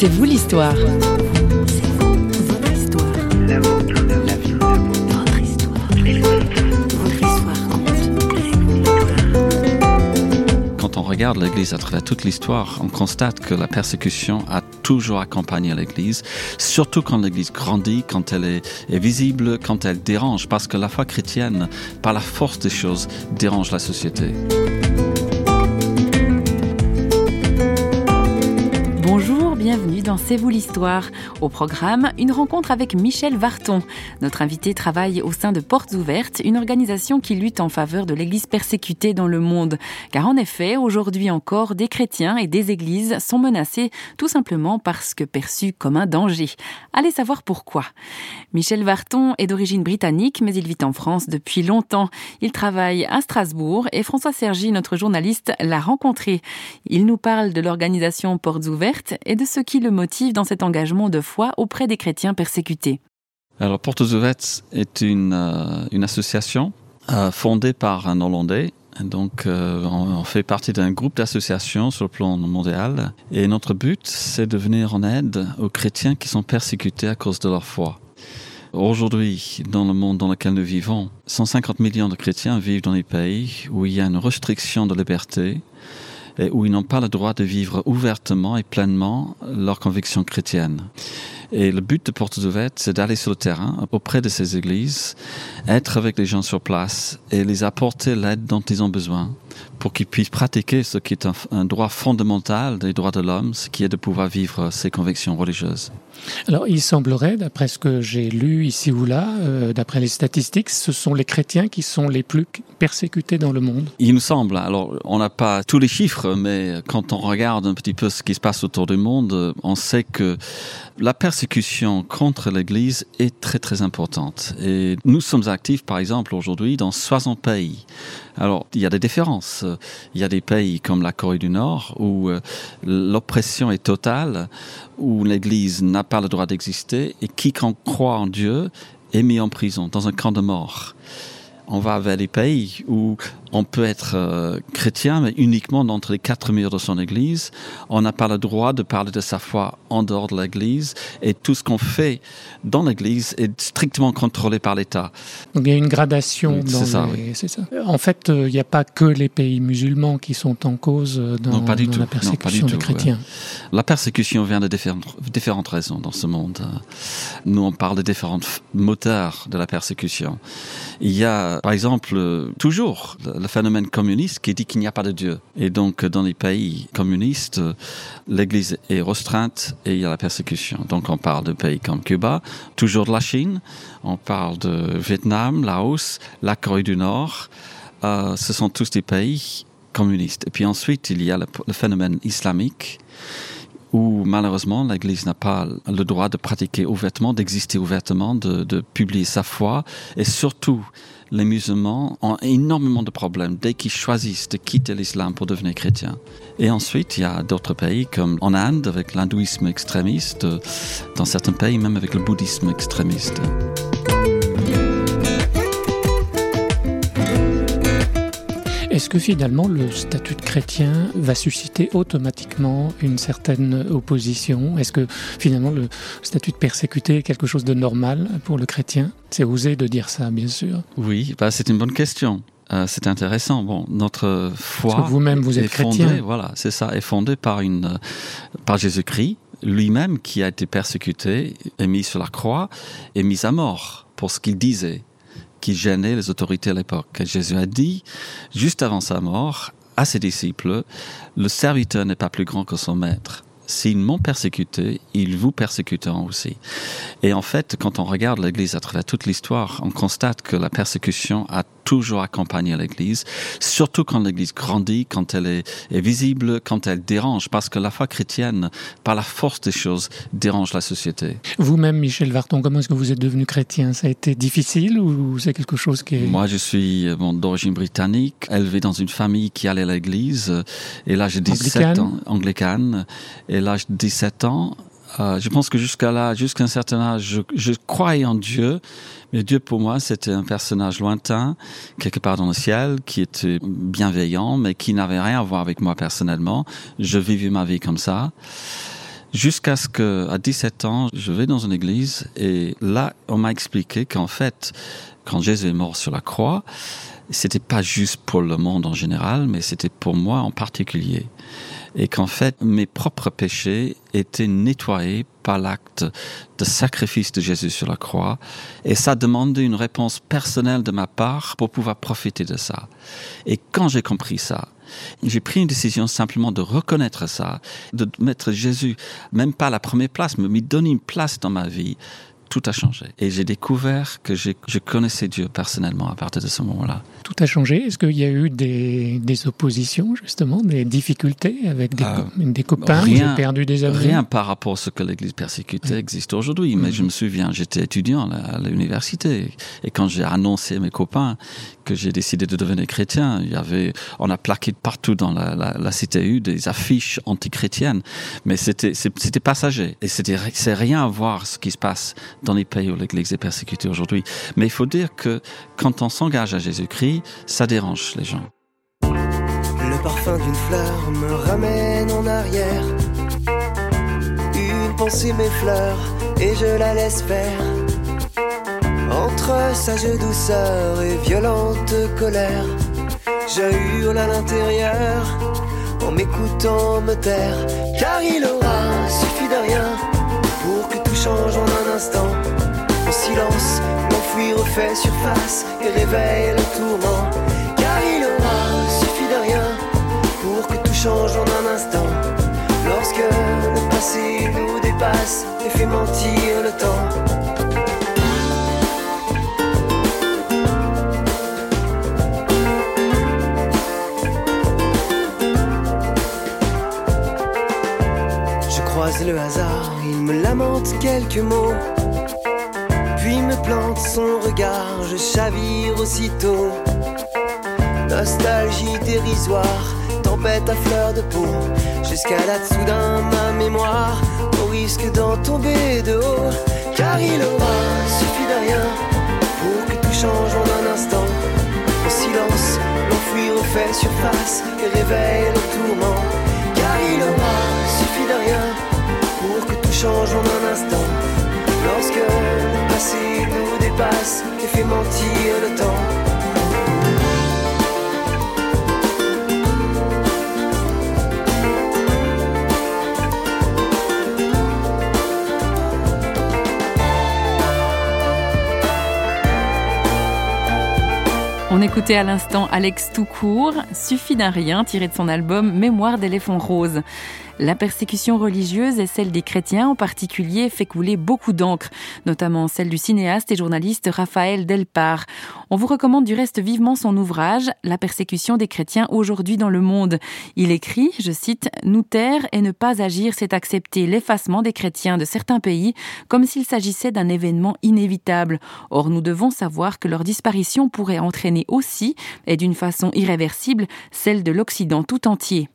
C'est vous l'histoire. Quand on regarde l'Église à travers toute l'histoire, on constate que la persécution a toujours accompagné l'Église, surtout quand l'Église grandit, quand elle est, est, visible, quand elle dérange, parce que la foi chrétienne, par la force des choses, dérange la société. Dans C'est vous l'histoire. Au programme, une rencontre avec Michel Varton. Notre invité travaille au sein de Portes Ouvertes, une organisation qui lutte en faveur de l'Église persécutée dans le monde. Car en effet, aujourd'hui encore, des chrétiens et des églises sont menacés tout simplement parce que perçus comme un danger. Allez savoir pourquoi. Michel Varton est d'origine britannique, mais il vit en France depuis longtemps. Il travaille à Strasbourg et François Sergi, notre journaliste, l'a rencontré. Il nous parle de l'organisation Portes Ouvertes et de ce qui le motive dans cet engagement de foi auprès des chrétiens persécutés. Alors, Portes Ouvertes est une, euh, association euh, fondée par un Hollandais. Donc, euh, on, fait partie d'un groupe d'associations sur le plan mondial. Et notre but, c'est de venir en aide aux chrétiens qui sont persécutés à cause de leur foi. Aujourd'hui, dans le monde dans lequel nous vivons, 150 millions de chrétiens vivent dans des pays où il y a une restriction de liberté, et où ils n'ont pas le droit de vivre ouvertement et pleinement leur conviction chrétienne. Et le but de Portes Ouvertes, c'est d'aller sur le terrain, auprès de ces églises, être avec les gens sur place et les apporter l'aide dont ils ont besoin pour qu'ils puissent pratiquer ce qui est un, un droit fondamental des droits de l'homme, ce qui est de pouvoir vivre ses convictions religieuses. Alors, il semblerait, d'après ce que j'ai lu ici ou là, euh, d'après les statistiques, ce sont les chrétiens qui sont les plus persécutés dans le monde. Il nous semble. Alors, on n'a pas tous les chiffres, mais quand on regarde un petit peu ce qui se passe autour du monde, on sait que la persécution contre l'Église est très très importante. Et nous sommes actifs, par exemple, aujourd'hui dans 60 pays. Alors, il y a des différences. Il y a des pays comme la Corée du Nord où euh, l'oppression est totale, où l'Église n'a pas le droit d'exister et quiconque croit en Dieu est mis en prison, dans un camp de mort on va vers des pays où on peut être euh, chrétien, mais uniquement entre les quatre murs de son église. On n'a pas le droit de parler de sa foi en dehors de l'église. Et tout ce qu'on fait dans l'église est strictement contrôlé par l'État. Donc il y a une gradation. C'est ça, oui. ça, En fait, euh, il n'y a pas que les pays musulmans qui sont en cause euh, dans, pas du tout. la persécution des chrétiens. La persécution vient de différentes, différentes raisons dans ce monde. Nous, on parle de différents moteurs de la persécution. Il y a, par exemple, toujours le phénomène communiste qui dit qu'il n'y a pas de Dieu. Et donc, dans les pays communistes, l'Église est restreinte et il y a la persécution. Donc, on parle de pays comme Cuba, toujours de la Chine, on parle de Vietnam, Laos, la Corée du Nord. Euh, ce sont tous des pays communistes. Et puis ensuite, il y a le phénomène islamique où malheureusement l'Église n'a pas le droit de pratiquer ouvertement, d'exister ouvertement, de, publier sa foi, et surtout les musulmans ont énormément de problèmes dès qu'ils choisissent de quitter l'islam pour devenir chrétiens. Et ensuite, il y a d'autres pays comme en Inde avec l'hindouisme extrémiste, dans certains pays même avec le bouddhisme extrémiste. Est-ce que finalement le statut de chrétien va susciter automatiquement une certaine opposition? Est-ce que finalement le statut de persécuté est quelque chose de normal pour le chrétien? C'est osé de dire ça, bien sûr. Oui, bah c'est une bonne question. Euh, c'est intéressant. Bon, notre foi vous-même vous êtes chrétien. Voilà, c'est ça, est fondée par une euh, par Jésus-Christ lui-même qui a été persécuté, est mis sur la croix, et mis à mort pour ce qu'il disait qui gênait les autorités à l'époque. Jésus a dit, juste avant sa mort, à ses disciples, le serviteur n'est pas plus grand que son maître. S'ils m'ont persécuté, ils vous persécuteront aussi. Et en fait, quand on regarde l'Église à travers toute l'histoire, on constate que la persécution a toujours accompagné l'Église, surtout quand l'Église grandit, quand elle est, est, visible, quand elle dérange, parce que la foi chrétienne, par la force des choses, dérange la société. Vous-même, Michel Varton, comment est-ce que vous êtes devenu chrétien? Ça a été difficile ou c'est quelque chose qui est... Moi, je suis bon, d'origine britannique, élevé dans une famille qui allait à l'Église, et là j'ai 17 ans, anglicane, et l'âge de 17 ans, euh, je pense que jusqu'à là, jusqu'à un certain âge, je, je, croyais en Dieu, mais Dieu pour moi c'était un personnage lointain, quelque part dans le ciel, qui était bienveillant, mais qui n'avait rien à voir avec moi personnellement. Je vivais ma vie comme ça. Jusqu'à ce que, à 17 ans, je vais dans une église et là, on m'a expliqué qu'en fait, quand Jésus est mort sur la croix, c'était pas juste pour le monde en général, mais c'était pour moi en particulier. Et qu'en fait, mes propres péchés étaient nettoyés par l'acte de sacrifice de Jésus sur la croix. Et ça demandait une réponse personnelle de ma part pour pouvoir profiter de ça. Et quand j'ai compris ça, j'ai pris une décision simplement de reconnaître ça, de mettre Jésus, même pas à la première place, mais lui donner une place dans ma vie tout a changé. Et j'ai découvert que je connaissais Dieu personnellement à partir de ce moment-là. Tout a changé. Est-ce qu'il y a eu des, des, oppositions, justement, des difficultés avec des, euh, des copains rien, perdu des amis? Rien par rapport à ce que l'Église persécutée existe aujourd'hui. Mais je me souviens, j'étais étudiant à l'université. Et quand j'ai annoncé à mes copains que j'ai décidé de devenir chrétien, il y avait, on a plaqué partout dans la, la, la CTU des affiches antichrétiennes. Mais c'était, passager. Et c'est rien à voir ce qui se passe dans les pays où l'Église est persécutée aujourd'hui. Mais il faut dire que quand on s'engage à Jésus-Christ, ça dérange les gens. Le parfum d'une fleur me ramène en arrière. Une pensée m'effleure et je la laisse faire. Entre sage douceur et violente colère, je hurle à l'intérieur en m'écoutant me taire. Car il aura suffi de rien pour que tout change en un instant. En silence, l'enfouir refait surface et réveille le tourment. Car il aura suffi de rien pour que tout change en un instant. Lorsque le passé nous dépasse et fait mentir le temps. le hasard, il me lamente quelques mots, puis plante son regard, je chavire aussitôt. Nostalgie dérisoire, tempête à fleur de peau, j'escalade soudain ma mémoire, au risque d'en tomber de haut, car il aura suffi de rien pour que tout change en un instant. En silence, l'enfouir refait surface et réveille le tourment, car il aura suffi de rien change en On écoutait à l'instant Alex Toucourt, Suffit d'un rien, tiré de son album Mémoire d'éléphant rose. La persécution religieuse et celle des chrétiens en particulier fait couler beaucoup d'encre, notamment celle du cinéaste et journaliste Raphaël Delpar. On vous recommande du reste vivement son ouvrage La persécution des chrétiens aujourd'hui dans le monde. Il écrit, je cite, Nous taire et ne pas agir, c'est accepter l'effacement des chrétiens de certains pays comme s'il s'agissait d'un événement inévitable. Or, nous devons savoir que leur disparition pourrait entraîner aussi, et d'une façon irréversible, celle de l'Occident tout entier.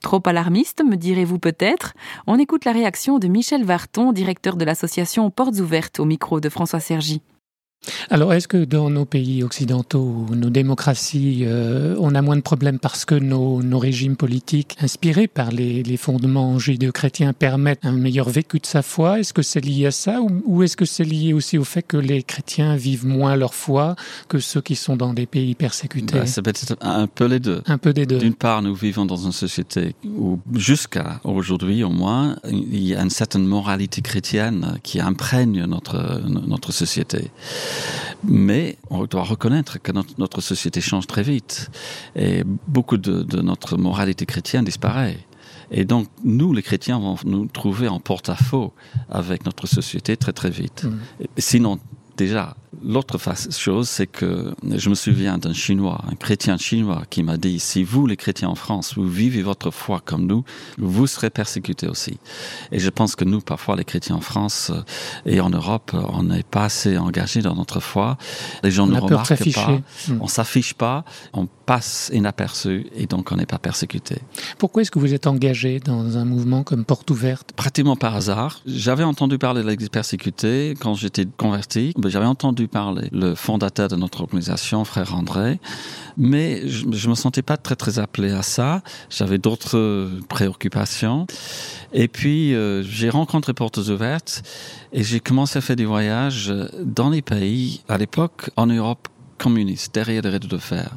Trop alarmiste, me direz-vous peut-être On écoute la réaction de Michel Varton, directeur de l'association Portes Ouvertes, au micro de François Sergi. Alors, est-ce que dans nos pays occidentaux, nos démocraties, euh, on a moins de problèmes parce que nos, régimes politiques, inspirés par les, fondements judéo-chrétiens, permettent un meilleur vécu de sa foi? Est-ce que c'est lié à ça ou, est-ce que c'est lié aussi au fait que les chrétiens vivent moins leur foi que ceux qui sont dans des pays persécutés? Bah, C'est peut-être un peu les deux. Un peu des deux. D'une part, nous vivons dans une société où, jusqu'à aujourd'hui au moins, il y a une certaine moralité chrétienne qui imprègne notre, notre société. Mais on doit reconnaître que notre, société change très vite et beaucoup de, notre moralité chrétienne disparaît. Et donc, nous, les chrétiens, vont nous trouver en porte-à-faux avec notre société très très vite. Mmh. Sinon, déjà, L'autre chose, c'est que je me souviens d'un Chinois, un chrétien chinois, qui m'a dit, si vous, les chrétiens en France, vous vivez votre foi comme nous, vous serez persécutés aussi. Et je pense que nous, parfois, les chrétiens en France euh, et en Europe, on n'est pas assez engagés dans notre foi. Les gens ne remarquent pas, hmm. on s'affiche pas, on passe inaperçu et donc on n'est pas persécuté. Pourquoi est-ce que vous êtes engagé dans un mouvement comme Porte Ouverte? Pratiquement par hasard. J'avais entendu parler de l'Église persécutée quand j'étais converti. J'avais entendu parler le fondateur de notre organisation, frère André, mais je, ne me sentais pas très très appelé à ça. J'avais d'autres préoccupations Et puis, euh, j'ai rencontré Portes Ouvertes et j'ai commencé à faire des voyages dans les pays, à l'époque, en Europe communiste, derrière les rideaux de fer.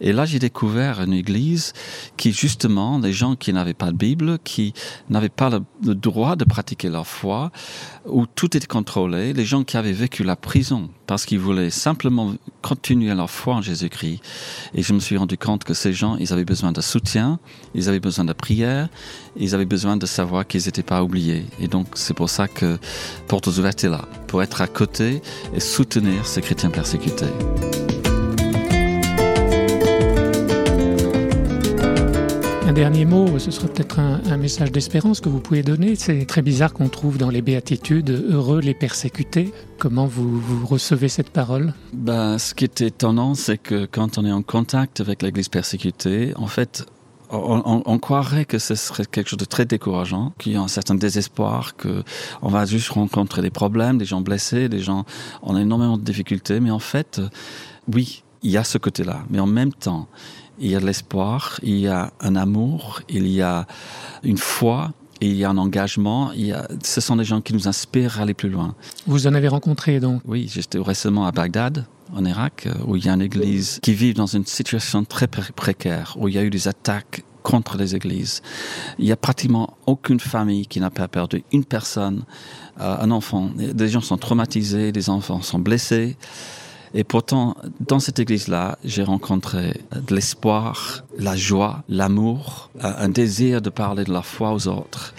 Et là, j'ai découvert une église qui, justement, des gens qui n'avaient pas de Bible, qui n'avaient pas le, droit de pratiquer leur foi, où tout était contrôlé, les gens qui avaient vécu la prison parce qu'ils voulaient simplement continuer leur foi en Jésus-Christ. Et je me suis rendu compte que ces gens, ils avaient besoin de soutien, ils avaient besoin de prière, ils avaient besoin de savoir qu'ils n'étaient pas oubliés. Et donc, c'est pour ça que Portes Ouvertes est là, pour être à côté et soutenir ces chrétiens persécutés. Dernier mot, ce sera peut-être un, message d'espérance que vous pouvez donner. C'est très bizarre qu'on trouve dans les béatitudes heureux les persécutés. Comment vous, recevez cette parole? Ben, Ce qui est étonnant, c'est que quand on est en contact avec l'Église persécutée, en fait, on, croirait que ce serait quelque chose de très décourageant, qu'il y a un certain désespoir, que on va juste rencontrer des problèmes, des gens blessés, des gens en énormément de difficultés. Mais en fait, oui, il y a ce côté-là. Mais en même temps, il y a de l'espoir, il y a un amour, il y a une foi, il y a un engagement. Il y a, ce sont des gens qui nous inspirent à aller plus loin. Vous en avez rencontré donc? Oui, j'étais récemment à Bagdad, en Irak, où il y a une église qui vit dans une situation très précaire, où il y a eu des attaques contre les églises. Il n'y a pratiquement aucune famille qui n'a pas perdu une personne, euh, un enfant. Des gens sont traumatisés, des enfants sont blessés. Et pourtant, dans cette église-là, j'ai rencontré de l'espoir, la joie, l'amour, un désir de parler de la foi aux autres.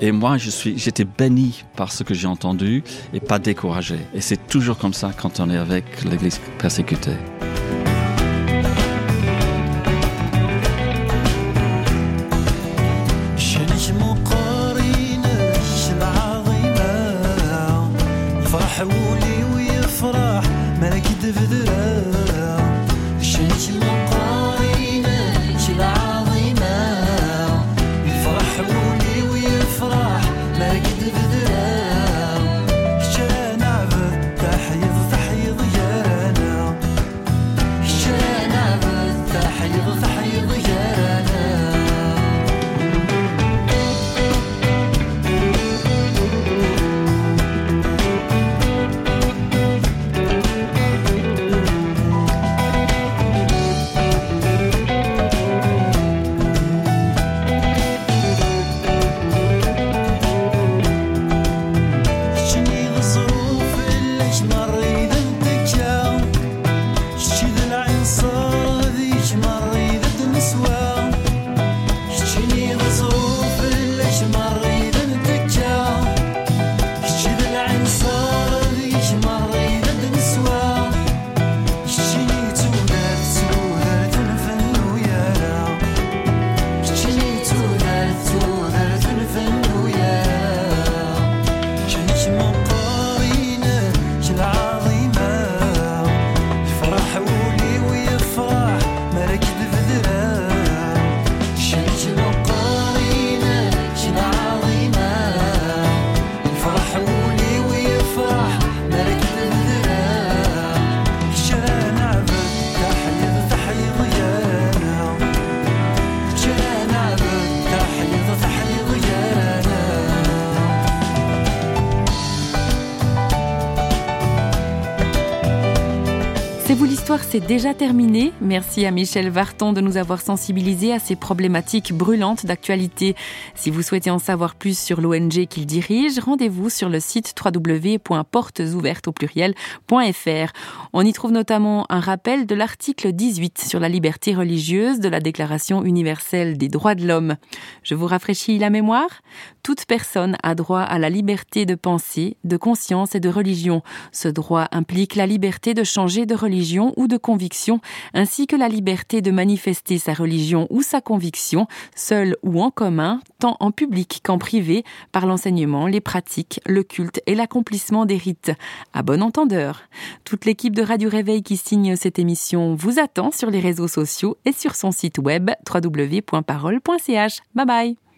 Et moi, je suis, j'étais béni par ce que j'ai entendu et pas découragé. Et c'est toujours comme ça quand on est avec l'église persécutée. C'est déjà terminé. Merci à Michel Varton de nous avoir sensibilisés à ces problématiques brûlantes d'actualité. Si vous souhaitez en savoir plus sur l'ONG qu'il dirige, rendez-vous sur le site www.portesouvertes au pluriel.fr. On y trouve notamment un rappel de l'article 18 sur la liberté religieuse de la Déclaration universelle des droits de l'homme. Je vous rafraîchis la mémoire Toute personne a droit à la liberté de pensée, de conscience et de religion. Ce droit implique la liberté de changer de religion ou de conviction, ainsi que la liberté de manifester sa religion ou sa conviction, seule ou en commun, tant en public qu'en privé, par l'enseignement, les pratiques, le culte et l'accomplissement des rites. À bon entendeur. Toute l'équipe de Radio Réveil qui signe cette émission vous attend sur les réseaux sociaux et sur son site web www.parole.ch. Bye bye